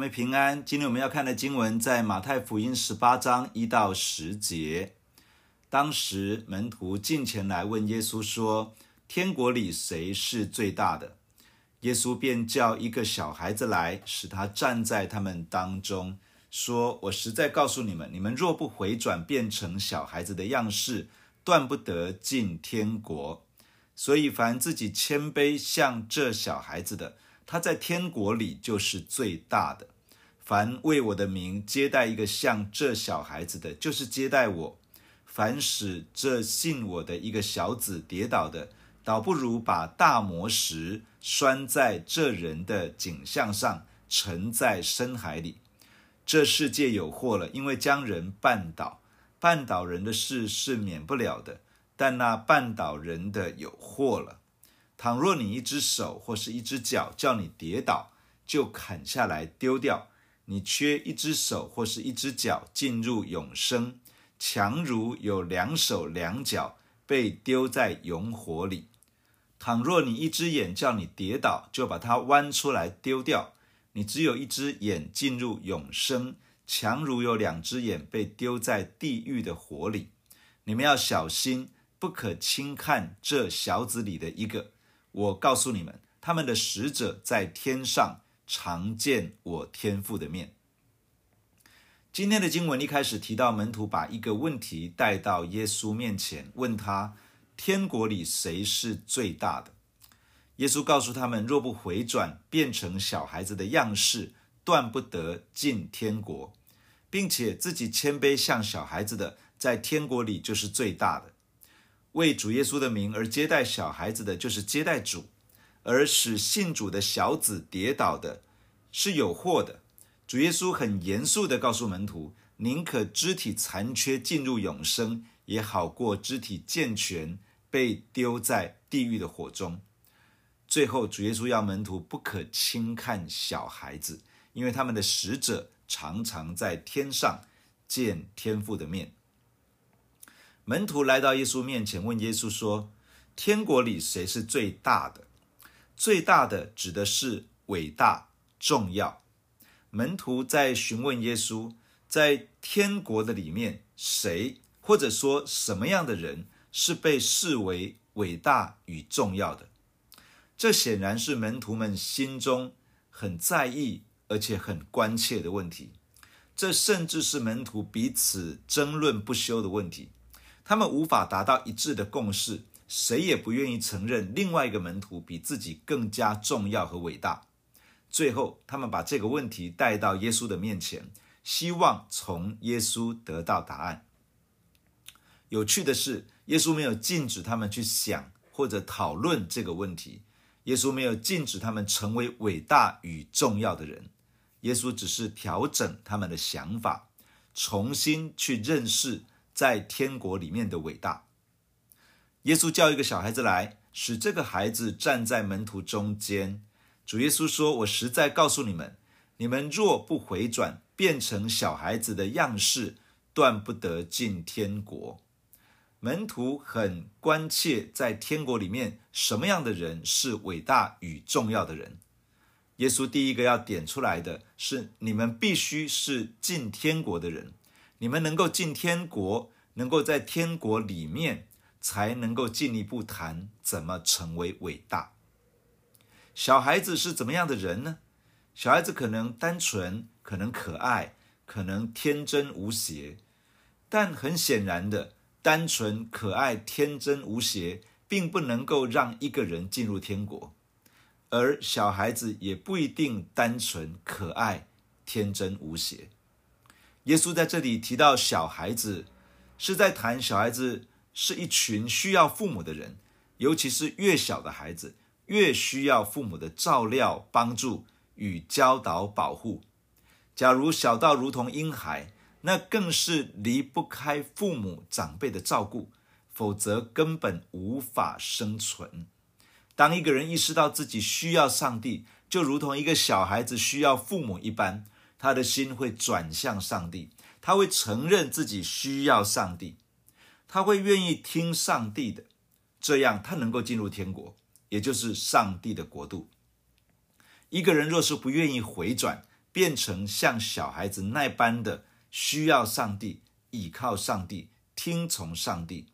妹平安。今天我们要看的经文在马太福音十八章一到十节。当时门徒进前来问耶稣说：“天国里谁是最大的？”耶稣便叫一个小孩子来，使他站在他们当中，说：“我实在告诉你们，你们若不回转，变成小孩子的样式，断不得进天国。所以凡自己谦卑像这小孩子的，”他在天国里就是最大的。凡为我的名接待一个像这小孩子的，就是接待我。凡使这信我的一个小子跌倒的，倒不如把大磨石拴在这人的颈项上，沉在深海里。这世界有祸了，因为将人绊倒。绊倒人的事是免不了的，但那绊倒人的有祸了。倘若你一只手或是一只脚叫你跌倒，就砍下来丢掉。你缺一只手或是一只脚进入永生，强如有两手两脚被丢在永火里。倘若你一只眼叫你跌倒，就把它剜出来丢掉。你只有一只眼进入永生，强如有两只眼被丢在地狱的火里。你们要小心，不可轻看这小子里的一个。我告诉你们，他们的使者在天上常见我天父的面。今天的经文一开始提到，门徒把一个问题带到耶稣面前，问他：天国里谁是最大的？耶稣告诉他们，若不回转，变成小孩子的样式，断不得进天国，并且自己谦卑像小孩子的，在天国里就是最大的。为主耶稣的名而接待小孩子的，就是接待主；而使信主的小子跌倒的，是有祸的。主耶稣很严肃地告诉门徒：宁可肢体残缺进入永生，也好过肢体健全被丢在地狱的火中。最后，主耶稣要门徒不可轻看小孩子，因为他们的使者常常在天上见天父的面。门徒来到耶稣面前，问耶稣说：“天国里谁是最大的？最大的指的是伟大、重要。”门徒在询问耶稣，在天国的里面，谁或者说什么样的人是被视为伟大与重要的？这显然是门徒们心中很在意而且很关切的问题。这甚至是门徒彼此争论不休的问题。他们无法达到一致的共识，谁也不愿意承认另外一个门徒比自己更加重要和伟大。最后，他们把这个问题带到耶稣的面前，希望从耶稣得到答案。有趣的是，耶稣没有禁止他们去想或者讨论这个问题，耶稣没有禁止他们成为伟大与重要的人，耶稣只是调整他们的想法，重新去认识。在天国里面的伟大，耶稣叫一个小孩子来，使这个孩子站在门徒中间。主耶稣说：“我实在告诉你们，你们若不回转，变成小孩子的样式，断不得进天国。”门徒很关切，在天国里面，什么样的人是伟大与重要的人？耶稣第一个要点出来的是：你们必须是进天国的人。你们能够进天国，能够在天国里面，才能够进一步谈怎么成为伟大。小孩子是怎么样的人呢？小孩子可能单纯，可能可爱，可能天真无邪。但很显然的，单纯、可爱、天真无邪，并不能够让一个人进入天国。而小孩子也不一定单纯、可爱、天真无邪。耶稣在这里提到小孩子，是在谈小孩子是一群需要父母的人，尤其是越小的孩子，越需要父母的照料、帮助与教导、保护。假如小到如同婴孩，那更是离不开父母长辈的照顾，否则根本无法生存。当一个人意识到自己需要上帝，就如同一个小孩子需要父母一般。他的心会转向上帝，他会承认自己需要上帝，他会愿意听上帝的，这样他能够进入天国，也就是上帝的国度。一个人若是不愿意回转，变成像小孩子那般的需要上帝、倚靠上帝、听从上帝，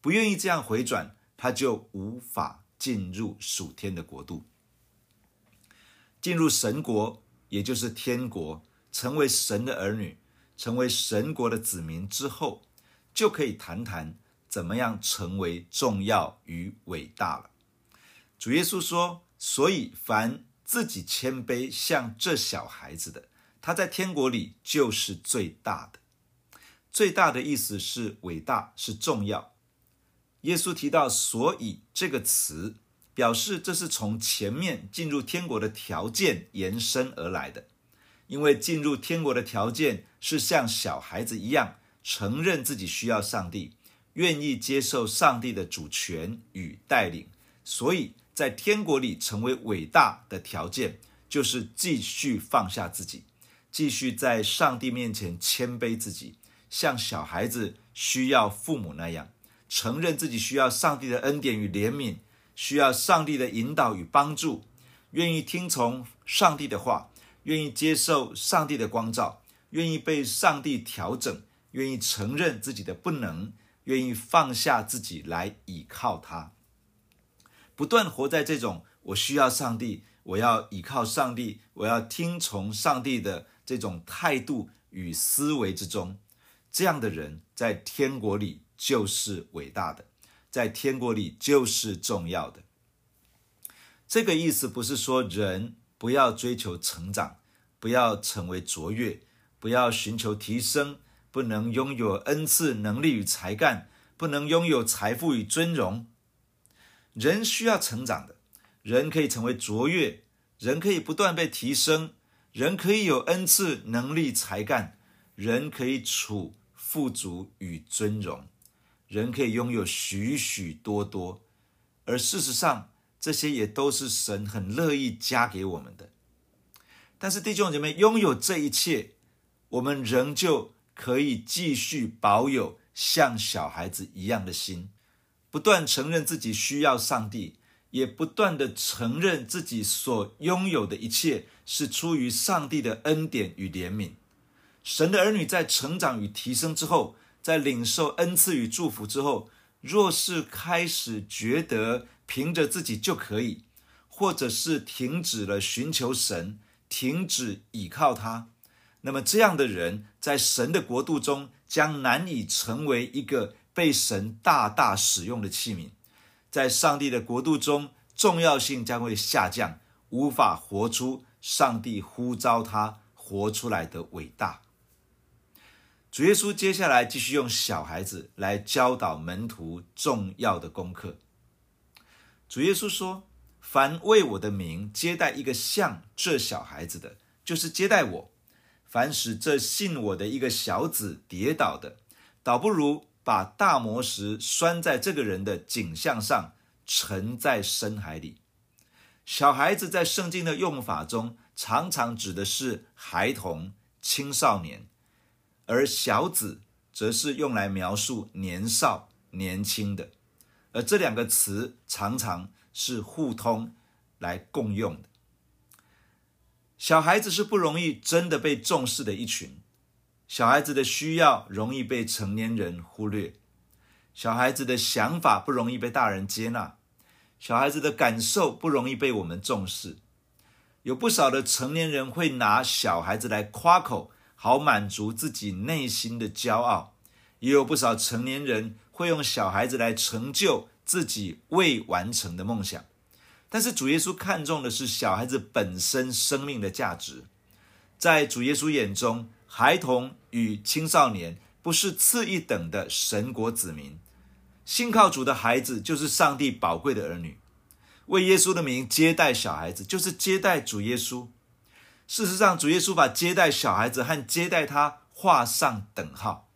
不愿意这样回转，他就无法进入属天的国度。进入神国，也就是天国，成为神的儿女，成为神国的子民之后，就可以谈谈怎么样成为重要与伟大了。主耶稣说：“所以凡。”自己谦卑像这小孩子的，他在天国里就是最大的。最大的意思是伟大，是重要。耶稣提到“所以”这个词，表示这是从前面进入天国的条件延伸而来的。因为进入天国的条件是像小孩子一样，承认自己需要上帝，愿意接受上帝的主权与带领，所以。在天国里成为伟大的条件，就是继续放下自己，继续在上帝面前谦卑自己，像小孩子需要父母那样，承认自己需要上帝的恩典与怜悯，需要上帝的引导与帮助，愿意听从上帝的话，愿意接受上帝的光照，愿意被上帝调整，愿意承认自己的不能，愿意放下自己来倚靠他。不断活在这种我需要上帝，我要依靠上帝，我要听从上帝的这种态度与思维之中，这样的人在天国里就是伟大的，在天国里就是重要的。这个意思不是说人不要追求成长，不要成为卓越，不要寻求提升，不能拥有恩赐、能力与才干，不能拥有财富与尊荣。人需要成长的，人可以成为卓越，人可以不断被提升，人可以有恩赐、能力、才干，人可以处富足与尊荣，人可以拥有许许多多，而事实上，这些也都是神很乐意加给我们的。但是弟兄姐妹，拥有这一切，我们仍旧可以继续保有像小孩子一样的心。不断承认自己需要上帝，也不断地承认自己所拥有的一切是出于上帝的恩典与怜悯。神的儿女在成长与提升之后，在领受恩赐与祝福之后，若是开始觉得凭着自己就可以，或者是停止了寻求神，停止倚靠他，那么这样的人在神的国度中将难以成为一个。被神大大使用的器皿，在上帝的国度中，重要性将会下降，无法活出上帝呼召他活出来的伟大。主耶稣接下来继续用小孩子来教导门徒重要的功课。主耶稣说：“凡为我的名接待一个像这小孩子的，就是接待我；凡使这信我的一个小子跌倒的，倒不如。”把大磨石拴在这个人的颈项上，沉在深海里。小孩子在圣经的用法中，常常指的是孩童、青少年，而小子则是用来描述年少、年轻的。而这两个词常常是互通来共用的。小孩子是不容易真的被重视的一群。小孩子的需要容易被成年人忽略，小孩子的想法不容易被大人接纳，小孩子的感受不容易被我们重视。有不少的成年人会拿小孩子来夸口，好满足自己内心的骄傲；也有不少成年人会用小孩子来成就自己未完成的梦想。但是主耶稣看重的是小孩子本身生命的价值，在主耶稣眼中。孩童与青少年不是次一等的神国子民，信靠主的孩子就是上帝宝贵的儿女。为耶稣的名接待小孩子，就是接待主耶稣。事实上，主耶稣把接待小孩子和接待他画上等号。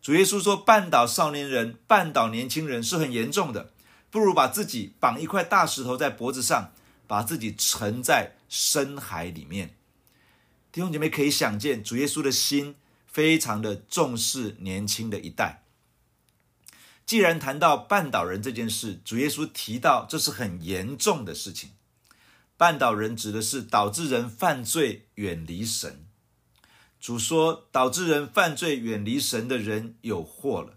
主耶稣说：“绊倒少年人、绊倒年轻人是很严重的，不如把自己绑一块大石头在脖子上，把自己沉在深海里面。”弟兄姐妹可以想见，主耶稣的心非常的重视年轻的一代。既然谈到绊倒人这件事，主耶稣提到这是很严重的事情。绊倒人指的是导致人犯罪、远离神。主说，导致人犯罪、远离神的人有祸了。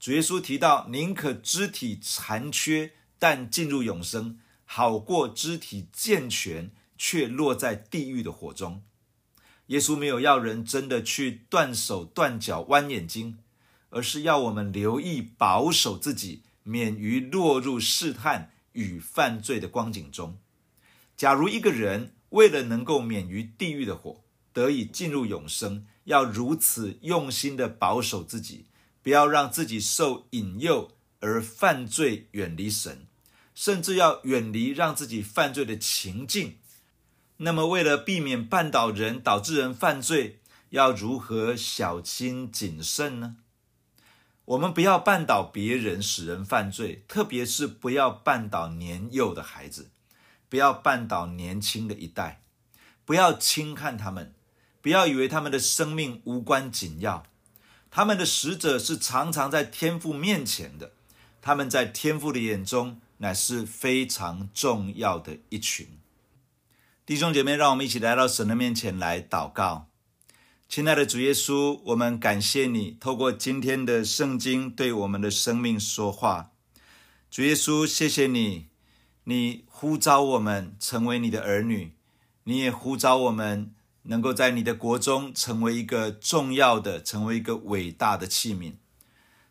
主耶稣提到，宁可肢体残缺，但进入永生，好过肢体健全，却落在地狱的火中。耶稣没有要人真的去断手断脚、弯眼睛，而是要我们留意保守自己，免于落入试探与犯罪的光景中。假如一个人为了能够免于地狱的火，得以进入永生，要如此用心的保守自己，不要让自己受引诱而犯罪，远离神，甚至要远离让自己犯罪的情境。那么，为了避免绊倒人，导致人犯罪，要如何小心谨慎呢？我们不要绊倒别人，使人犯罪，特别是不要绊倒年幼的孩子，不要绊倒年轻的一代，不要轻看他们，不要以为他们的生命无关紧要。他们的使者是常常在天父面前的，他们在天父的眼中乃是非常重要的一群。弟兄姐妹，让我们一起来到神的面前来祷告。亲爱的主耶稣，我们感谢你透过今天的圣经对我们的生命说话。主耶稣，谢谢你，你呼召我们成为你的儿女，你也呼召我们能够在你的国中成为一个重要的、成为一个伟大的器皿。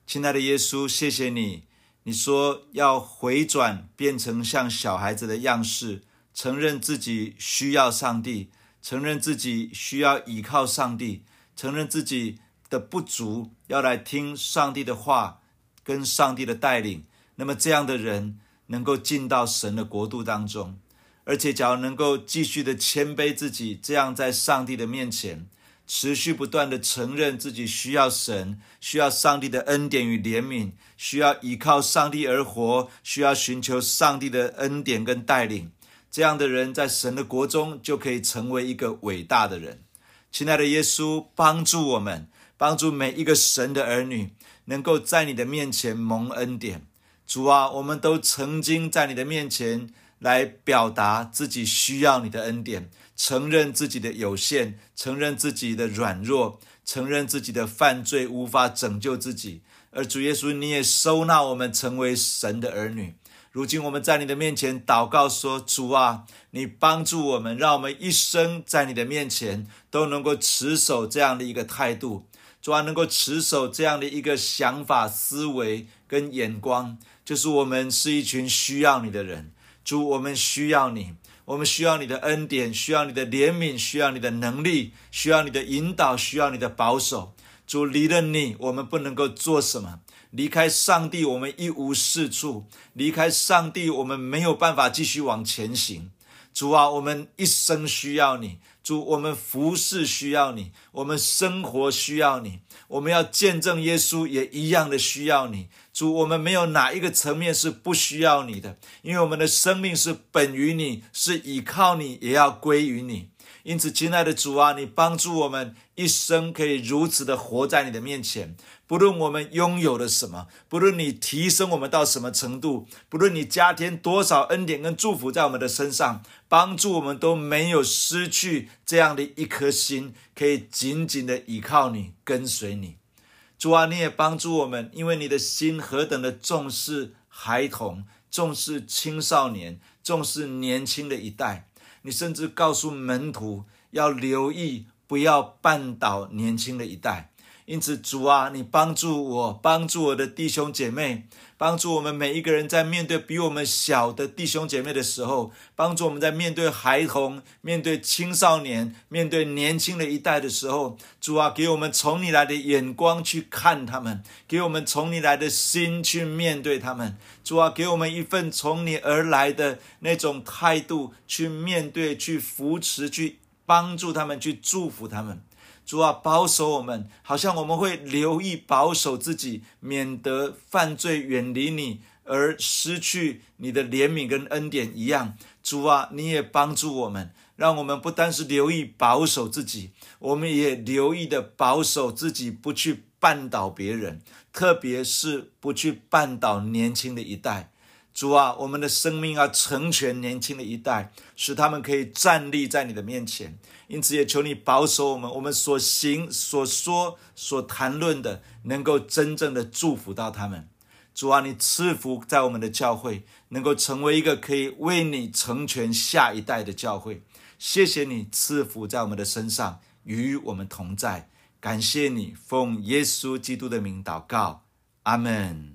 亲爱的耶稣，谢谢你，你说要回转，变成像小孩子的样式。承认自己需要上帝，承认自己需要依靠上帝，承认自己的不足，要来听上帝的话，跟上帝的带领。那么这样的人能够进到神的国度当中，而且假如能够继续的谦卑自己，这样在上帝的面前持续不断的承认自己需要神，需要上帝的恩典与怜悯，需要依靠上帝而活，需要寻求上帝的恩典跟带领。这样的人在神的国中就可以成为一个伟大的人。亲爱的耶稣，帮助我们，帮助每一个神的儿女，能够在你的面前蒙恩典。主啊，我们都曾经在你的面前来表达自己需要你的恩典，承认自己的有限，承认自己的软弱，承认自己的犯罪无法拯救自己。而主耶稣，你也收纳我们成为神的儿女。如今我们在你的面前祷告说：“主啊，你帮助我们，让我们一生在你的面前都能够持守这样的一个态度。主啊，能够持守这样的一个想法、思维跟眼光，就是我们是一群需要你的人。主，我们需要你，我们需要你的恩典，需要你的怜悯，需要你的能力，需要你的引导，需要你的保守。主，离了你，我们不能够做什么。”离开上帝，我们一无是处；离开上帝，我们没有办法继续往前行。主啊，我们一生需要你；主，我们服侍需要你；我们生活需要你；我们要见证耶稣，也一样的需要你。主，我们没有哪一个层面是不需要你的，因为我们的生命是本于你，是倚靠你，也要归于你。因此，亲爱的主啊，你帮助我们一生可以如此的活在你的面前。不论我们拥有了什么，不论你提升我们到什么程度，不论你加添多少恩典跟祝福在我们的身上，帮助我们都没有失去这样的一颗心，可以紧紧的依靠你，跟随你。主啊，你也帮助我们，因为你的心何等的重视孩童，重视青少年，重视年轻的一代。你甚至告诉门徒要留意，不要绊倒年轻的一代。因此，主啊，你帮助我，帮助我的弟兄姐妹，帮助我们每一个人在面对比我们小的弟兄姐妹的时候，帮助我们在面对孩童、面对青少年、面对年轻的一代的时候，主啊，给我们从你来的眼光去看他们，给我们从你来的心去面对他们。主啊，给我们一份从你而来的那种态度去面对、去扶持、去帮助他们、去祝福他们。主啊，保守我们，好像我们会留意保守自己，免得犯罪远离你而失去你的怜悯跟恩典一样。主啊，你也帮助我们，让我们不单是留意保守自己，我们也留意的保守自己，不去绊倒别人，特别是不去绊倒年轻的一代。主啊，我们的生命要成全年轻的一代，使他们可以站立在你的面前。因此，也求你保守我们，我们所行、所说、所谈论的，能够真正的祝福到他们。主啊，你赐福在我们的教会，能够成为一个可以为你成全下一代的教会。谢谢你赐福在我们的身上，与我们同在。感谢你，奉耶稣基督的名祷告，阿门。